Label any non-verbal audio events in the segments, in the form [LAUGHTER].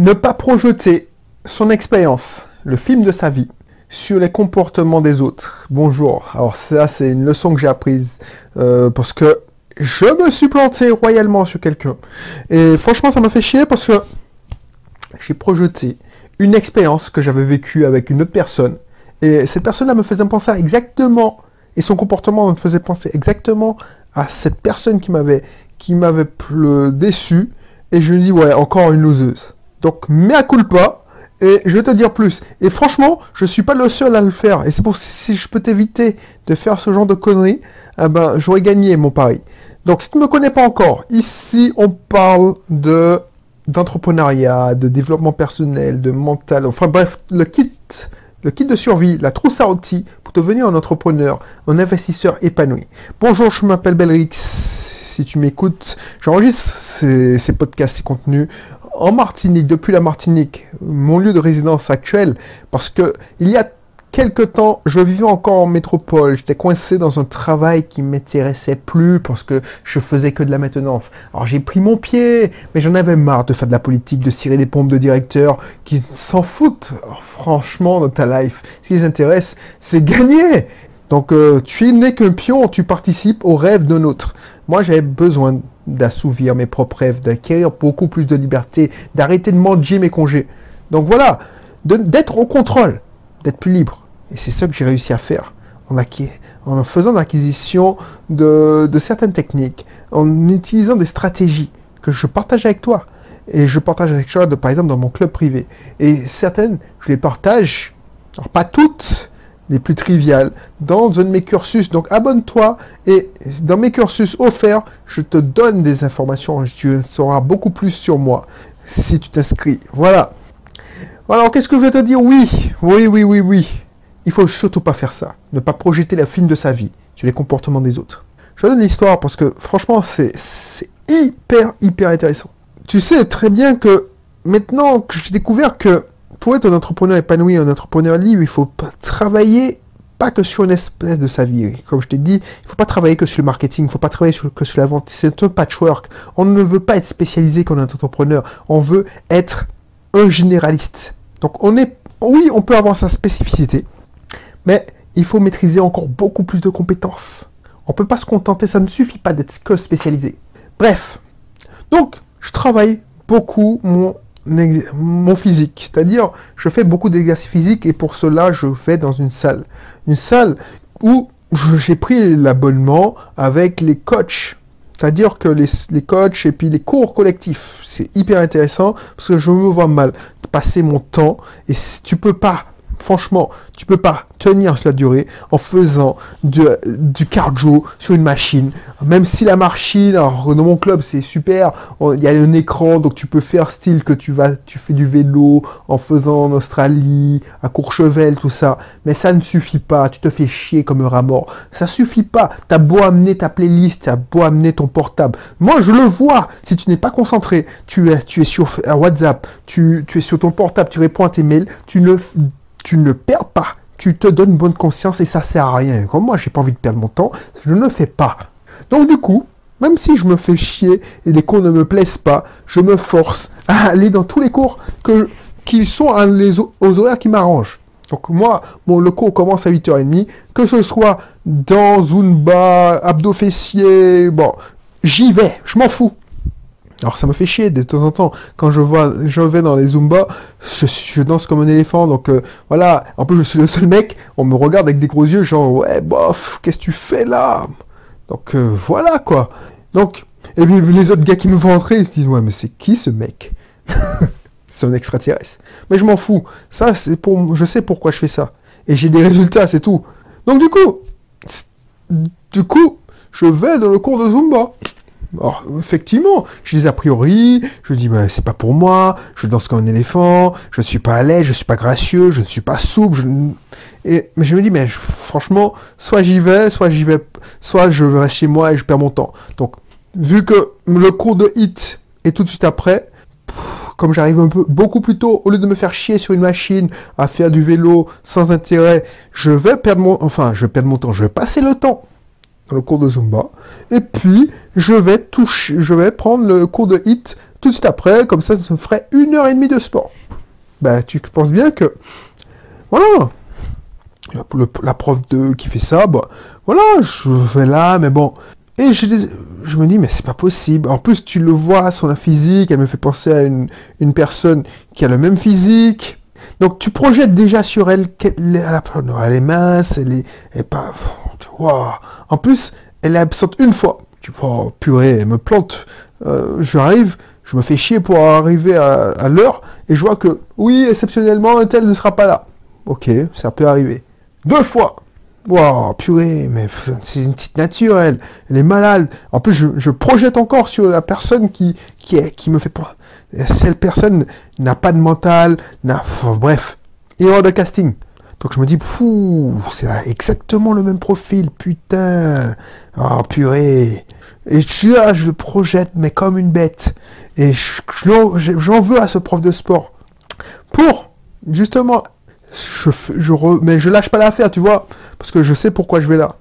Ne pas projeter son expérience, le film de sa vie, sur les comportements des autres. Bonjour. Alors ça, c'est une leçon que j'ai apprise euh, parce que je me suis planté royalement sur quelqu'un. Et franchement, ça m'a fait chier parce que j'ai projeté une expérience que j'avais vécue avec une autre personne. Et cette personne-là me faisait penser exactement, et son comportement me faisait penser exactement à cette personne qui m'avait qui m'avait déçu. Et je me dis, ouais, encore une loseuse. Donc, mea culpa. Et je vais te dire plus. Et franchement, je suis pas le seul à le faire. Et c'est pour si je peux t'éviter de faire ce genre de conneries, eh ben, j'aurais gagné mon pari. Donc, si tu ne me connais pas encore, ici, on parle de d'entrepreneuriat, de développement personnel, de mental, enfin bref, le kit, le kit de survie, la trousse à outils pour devenir un entrepreneur, un investisseur épanoui. Bonjour, je m'appelle Belrix. Si tu m'écoutes, j'enregistre ces, ces podcasts, ces contenus en Martinique, depuis la Martinique, mon lieu de résidence actuel, parce que il y a quelque temps, je vivais encore en métropole. J'étais coincé dans un travail qui m'intéressait plus parce que je faisais que de la maintenance. Alors j'ai pris mon pied, mais j'en avais marre de faire de la politique, de cirer des pompes de directeurs qui s'en foutent. franchement, dans ta life, ce qui les intéresse, c'est gagner. Donc euh, tu n'es qu'un pion, tu participes au rêve d'un autre. Moi, j'avais besoin d'assouvir mes propres rêves, d'acquérir beaucoup plus de liberté, d'arrêter de manger mes congés. Donc voilà, d'être au contrôle d'être plus libre. Et c'est ça que j'ai réussi à faire en, en faisant l'acquisition de, de certaines techniques, en utilisant des stratégies que je partage avec toi. Et je partage avec toi, de, par exemple, dans mon club privé. Et certaines, je les partage, alors pas toutes, les plus triviales, dans un de mes cursus. Donc abonne-toi et dans mes cursus offerts, je te donne des informations. Tu sauras beaucoup plus sur moi si tu t'inscris. Voilà. Alors, qu'est-ce que je vais te dire? Oui, oui, oui, oui, oui. Il faut surtout pas faire ça. Ne pas projeter la film de sa vie sur les comportements des autres. Je donne l'histoire parce que franchement, c'est hyper, hyper intéressant. Tu sais très bien que maintenant que j'ai découvert que pour être un entrepreneur épanoui, un entrepreneur libre, il faut travailler pas que sur une espèce de sa vie. Comme je t'ai dit, il faut pas travailler que sur le marketing, il faut pas travailler que sur la vente. C'est un patchwork. On ne veut pas être spécialisé comme un entrepreneur. On veut être un généraliste. Donc on est, oui, on peut avoir sa spécificité, mais il faut maîtriser encore beaucoup plus de compétences. On peut pas se contenter, ça ne suffit pas d'être que spécialisé. Bref, donc je travaille beaucoup mon, mon physique, c'est-à-dire je fais beaucoup d'exercices physiques et pour cela je fais dans une salle. Une salle où j'ai pris l'abonnement avec les coachs. C'est-à-dire que les, les, coachs et puis les cours collectifs, c'est hyper intéressant parce que je me vois mal passer mon temps et tu peux pas franchement, tu peux pas tenir la durée en faisant du, du cardio sur une machine. Même si la machine, alors dans mon club c'est super, il y a un écran donc tu peux faire style que tu vas, tu fais du vélo en faisant en Australie, à Courchevel, tout ça. Mais ça ne suffit pas, tu te fais chier comme un rat mort. Ça suffit pas. T'as beau amener ta playlist, t'as beau amener ton portable. Moi je le vois. Si tu n'es pas concentré, tu es, tu es sur WhatsApp, tu, tu es sur ton portable, tu réponds à tes mails, tu ne tu ne perds pas. Tu te donnes bonne conscience et ça sert à rien. Comme moi, j'ai pas envie de perdre mon temps, je ne le fais pas. Donc du coup, même si je me fais chier et les cours ne me plaisent pas, je me force à aller dans tous les cours que, qui sont les, aux horaires qui m'arrangent. Donc moi, bon, le cours commence à 8h30, que ce soit dans Zumba, abdos fessiers, bon, j'y vais, je m'en fous. Alors ça me fait chier de temps en temps quand je vois, je vais dans les Zumba, je, danse comme un éléphant, donc euh, voilà. En plus je suis le seul mec, on me regarde avec des gros yeux, genre ouais bof, qu'est-ce que tu fais là? Donc euh, voilà quoi. Donc et puis les autres gars qui me font entrer, ils se disent ouais mais c'est qui ce mec? [LAUGHS] C'est un extraterrestre. Mais je m'en fous. Ça c'est pour, je sais pourquoi je fais ça et j'ai des résultats, c'est tout. Donc du coup, du coup, je vais dans le cours de Zumba. Alors, effectivement, j'ai des a priori, je dis, mais c'est pas pour moi, je danse comme un éléphant, je suis pas à l'aise, je suis pas gracieux, je ne suis pas souple, je... Et, mais je me dis, mais franchement, soit j'y vais, soit j'y vais, soit je reste chez moi et je perds mon temps. Donc, vu que le cours de hit est tout de suite après, comme j'arrive un peu beaucoup plus tôt, au lieu de me faire chier sur une machine à faire du vélo sans intérêt, je vais perdre mon, enfin, je vais perdre mon temps, je vais passer le temps le cours de Zumba. Et puis, je vais toucher, je vais prendre le cours de HIT tout de suite après, comme ça, ça me ferait une heure et demie de sport. Bah, tu penses bien que, voilà, la prof de qui fait ça, bah, voilà, je vais là, mais bon. Et je, je me dis, mais c'est pas possible. En plus, tu le vois sur la physique, elle me fait penser à une, personne qui a le même physique. Donc, tu projettes déjà sur elle qu'elle est mince, elle est, elle est pas, En plus, elle est absente une fois. Tu vois, oh, purée, elle me plante. Euh, J'arrive, je me fais chier pour arriver à, l'heure, et je vois que, oui, exceptionnellement, un tel ne sera pas là. Ok, ça peut arriver. Deux fois. Wow, purée, mais c'est une petite nature, elle. Elle est malade. En plus, je, projette encore sur la personne qui, qui, est, qui me fait. Cette personne n'a pas de mental, n'a, bref, erreur de casting. Donc je me dis, fou, c'est exactement le même profil, putain. Oh, purée. Et je suis là, je le projette, mais comme une bête. Et j'en veux à ce prof de sport. Pour, justement, je, je mais je lâche pas l'affaire, tu vois, parce que je sais pourquoi je vais là.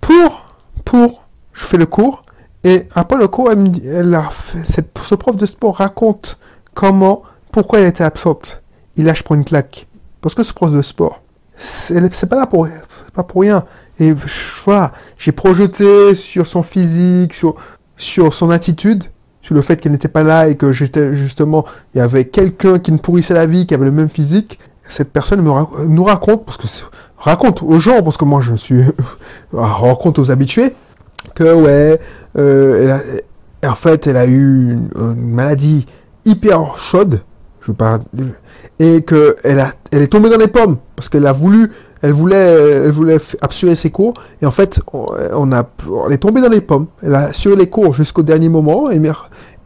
Pour, pour, je fais le cours, et après le cours, elle me dit, ce prof de sport raconte comment, pourquoi elle était absente. Il lâche pour une claque. Parce que ce prof de sport, c'est pas là pour, pas pour rien. Et voilà, j'ai projeté sur son physique, sur, sur son attitude, sur le fait qu'elle n'était pas là et que j'étais justement, il y avait quelqu'un qui ne pourrissait la vie, qui avait le même physique cette personne me nous raconte, parce que raconte aux gens, parce que moi je suis [LAUGHS] raconte aux habitués, que ouais, euh, en fait elle a eu une, maladie hyper chaude, je pas, et que elle a, elle est tombée dans les pommes parce qu'elle a voulu, elle voulait, elle voulait ses cours, et en fait on a, elle est tombée dans les pommes, elle a assuré les cours jusqu'au dernier moment, et,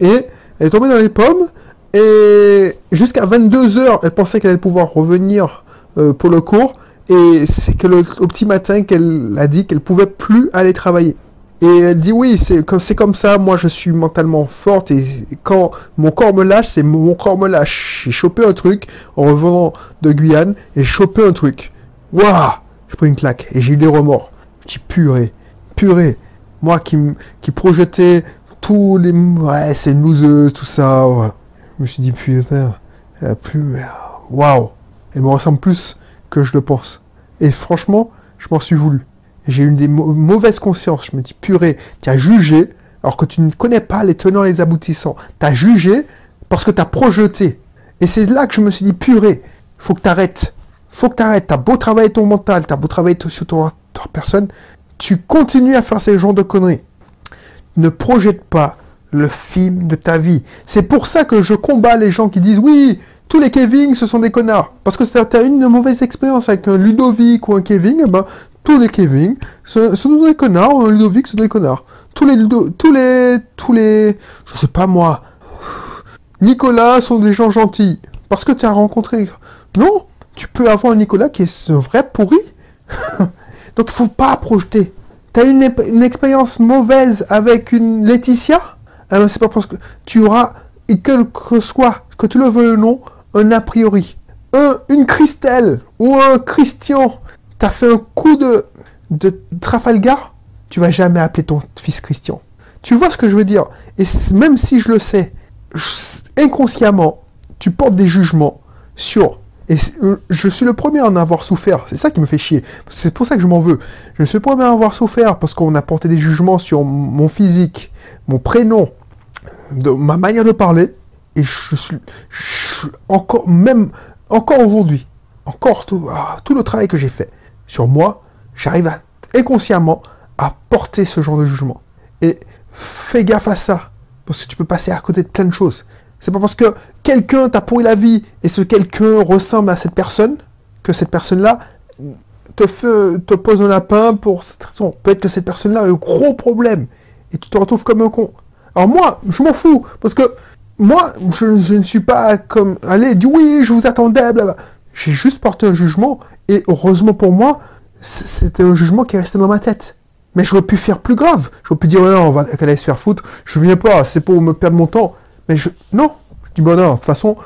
elle est tombée dans les pommes. Et jusqu'à 22h, elle pensait qu'elle allait pouvoir revenir euh, pour le cours. Et c'est que le, au petit matin qu'elle a dit qu'elle pouvait plus aller travailler. Et elle dit oui, c'est comme, comme ça, moi je suis mentalement forte et quand mon corps me lâche, c'est mon corps me lâche. J'ai chopé un truc en revenant de Guyane et chopé un truc. Waouh J'ai pris une claque et j'ai eu des remords. Petit purée, purée. Moi qui, qui projetais tous les... Ouais, c'est une loseuse, tout ça. Je me suis dit, putain, elle plus. Waouh Elle me ressemble plus que je le pense. Et franchement, je m'en suis voulu. J'ai eu des mauvaises consciences. Je me dis, purée, tu as jugé, alors que tu ne connais pas les tenants et les aboutissants. Tu as jugé parce que tu as projeté. Et c'est là que je me suis dit, purée, faut que tu arrêtes. Faut que tu arrêtes. Tu beau travailler ton mental, tu as beau travailler sur ton, ton personne, tu continues à faire ces genres de conneries. Ne projette pas le film de ta vie. C'est pour ça que je combats les gens qui disent oui, tous les Kevin, ce sont des connards. Parce que tu as une mauvaise expérience avec un Ludovic ou un Kevin, eh ben, tous les Kevin, ce, sont des connards, un Ludovic, c'est des connards. Tous les, tous les, tous les, je sais pas moi, Nicolas sont des gens gentils. Parce que tu as rencontré. Non, tu peux avoir un Nicolas qui est un vrai pourri. [LAUGHS] Donc il faut pas projeter. Tu as une, expérience mauvaise avec une Laetitia? Ah ben, c'est pas parce que tu auras, quel que soit, que tu le veux ou non, un a priori. Un, une Christelle ou un Christian t'as fait un coup de, de Trafalgar, tu vas jamais appeler ton fils Christian. Tu vois ce que je veux dire? Et même si je le sais, inconsciemment, tu portes des jugements sur. Et euh, je suis le premier à en avoir souffert. C'est ça qui me fait chier. C'est pour ça que je m'en veux. Je suis le premier à en avoir souffert parce qu'on a porté des jugements sur mon physique, mon prénom, de ma manière de parler, et je suis, encore, même, encore aujourd'hui, encore tout, ah, tout le travail que j'ai fait sur moi, j'arrive inconsciemment à porter ce genre de jugement. Et fais gaffe à ça, parce que tu peux passer à côté de plein de choses. C'est pas parce que quelqu'un t'a pourri la vie et ce quelqu'un ressemble à cette personne que cette personne-là te, te pose un lapin pour cette raison. Peut-être que cette personne-là a un gros problème et tu te retrouves comme un con. Alors moi, je m'en fous, parce que moi, je, ne suis pas comme, allez, dis oui, je vous attendais, blablabla. J'ai juste porté un jugement, et heureusement pour moi, c'était un jugement qui est resté dans ma tête. Mais j'aurais pu faire plus grave. J'aurais pu dire, non, on va qu'elle aille se faire foutre, je viens pas, c'est pour me perdre mon temps. Mais non, je dis, bon, non, de toute façon,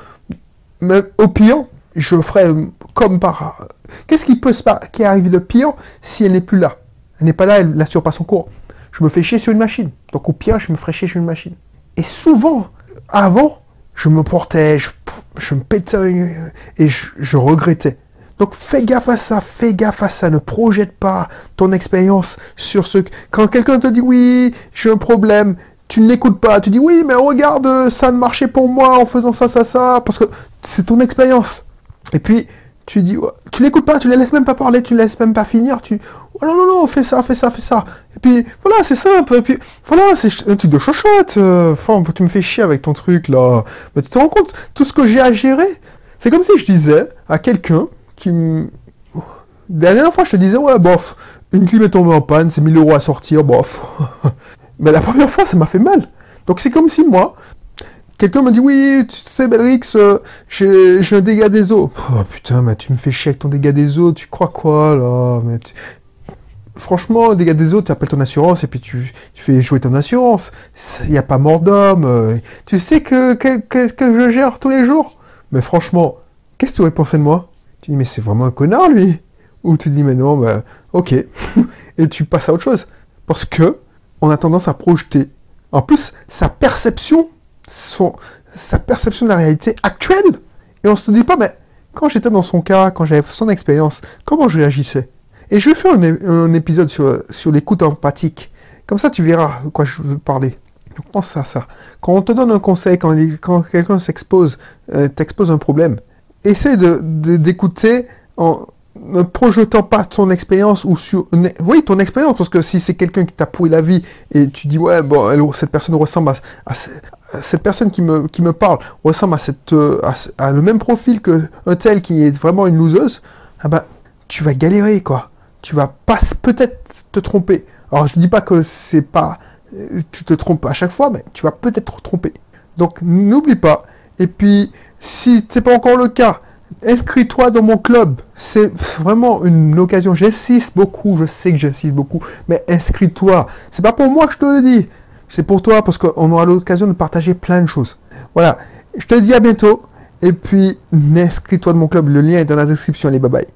au pire, je ferai comme par... Qu'est-ce qui peut se qui arrive le pire si elle n'est plus là? Elle n'est pas là, elle n'assure pas son cours. Je me fais chier sur une machine. Donc au pire, je me ferai chier sur une machine. Et souvent, avant, je me portais, je, me pétais et je, je regrettais. Donc fais gaffe à ça, fais gaffe à ça, ne projette pas ton expérience sur ce... Quand quelqu'un te dit oui, j'ai un problème, tu ne l'écoutes pas, tu dis oui, mais regarde, ça ne marchait pour moi en faisant ça, ça, ça, parce que c'est ton expérience. Et puis, tu dis, tu l'écoutes pas, tu ne laisses même pas parler, tu ne laisses même pas finir, tu, oh non, non, non, fais ça, fais ça, fais ça. Et puis, voilà, c'est simple, et puis, voilà, c'est un truc de chochotte, euh, enfin, tu me fais chier avec ton truc, là. Mais tu te rends compte, tout ce que j'ai à gérer, c'est comme si je disais à quelqu'un, qui La dernière fois, je te disais, ouais, bof, une clim est tombée en panne, c'est 1000 euros à sortir, bof. [LAUGHS] Mais la première fois, ça m'a fait mal. Donc c'est comme si moi, quelqu'un me dit, oui, tu sais, Belrix, euh, j'ai un dégât des eaux. Oh putain, mais tu me fais chier avec ton dégât des eaux, tu crois quoi, là mais Franchement, dégât des eaux, tu appelles ton assurance et puis tu, fais jouer ton assurance. Il n'y a pas mort d'homme. Euh, tu sais que, que, que, que je gère tous les jours? Mais franchement, qu'est-ce que tu aurais pensé de moi? Tu dis, mais c'est vraiment un connard, lui. Ou tu dis, mais non, bah, ok. [LAUGHS] et tu passes à autre chose. Parce que on a tendance à projeter. En plus, sa perception, sa perception de la réalité actuelle. Et on se dit pas, mais quand j'étais dans son cas, quand j'avais son expérience, comment je réagissais? Et je vais faire un, épisode sur, sur l'écoute empathique. Comme ça, tu verras de quoi je veux parler. Donc, pense à ça. Quand on te donne un conseil, quand, quand quelqu'un s'expose, euh, t'expose un problème, essaie d'écouter en ne projetant pas ton expérience ou sur oui ton expérience parce que si c'est quelqu'un qui t'a pourri la vie et tu dis ouais bon cette personne ressemble à, cette personne qui me qui me parle ressemble à cette euh, à, le même profil que un tel qui est vraiment une loseuse ah bah tu vas galérer quoi tu vas pas peut-être te tromper alors je dis pas que c'est pas euh, tu te trompes à chaque fois mais tu vas peut-être te tromper donc n'oublie pas et puis si c'est pas encore le cas, inscris-toi dans mon club. C'est vraiment une occasion. J'insiste beaucoup, je sais que j'insiste beaucoup, mais inscris-toi. C'est pas pour moi que je te le dis. C'est pour toi parce qu'on aura l'occasion de partager plein de choses. Voilà. Je te dis à bientôt. Et puis, inscris-toi dans mon club. Le lien est dans la description. Allez, bye bye.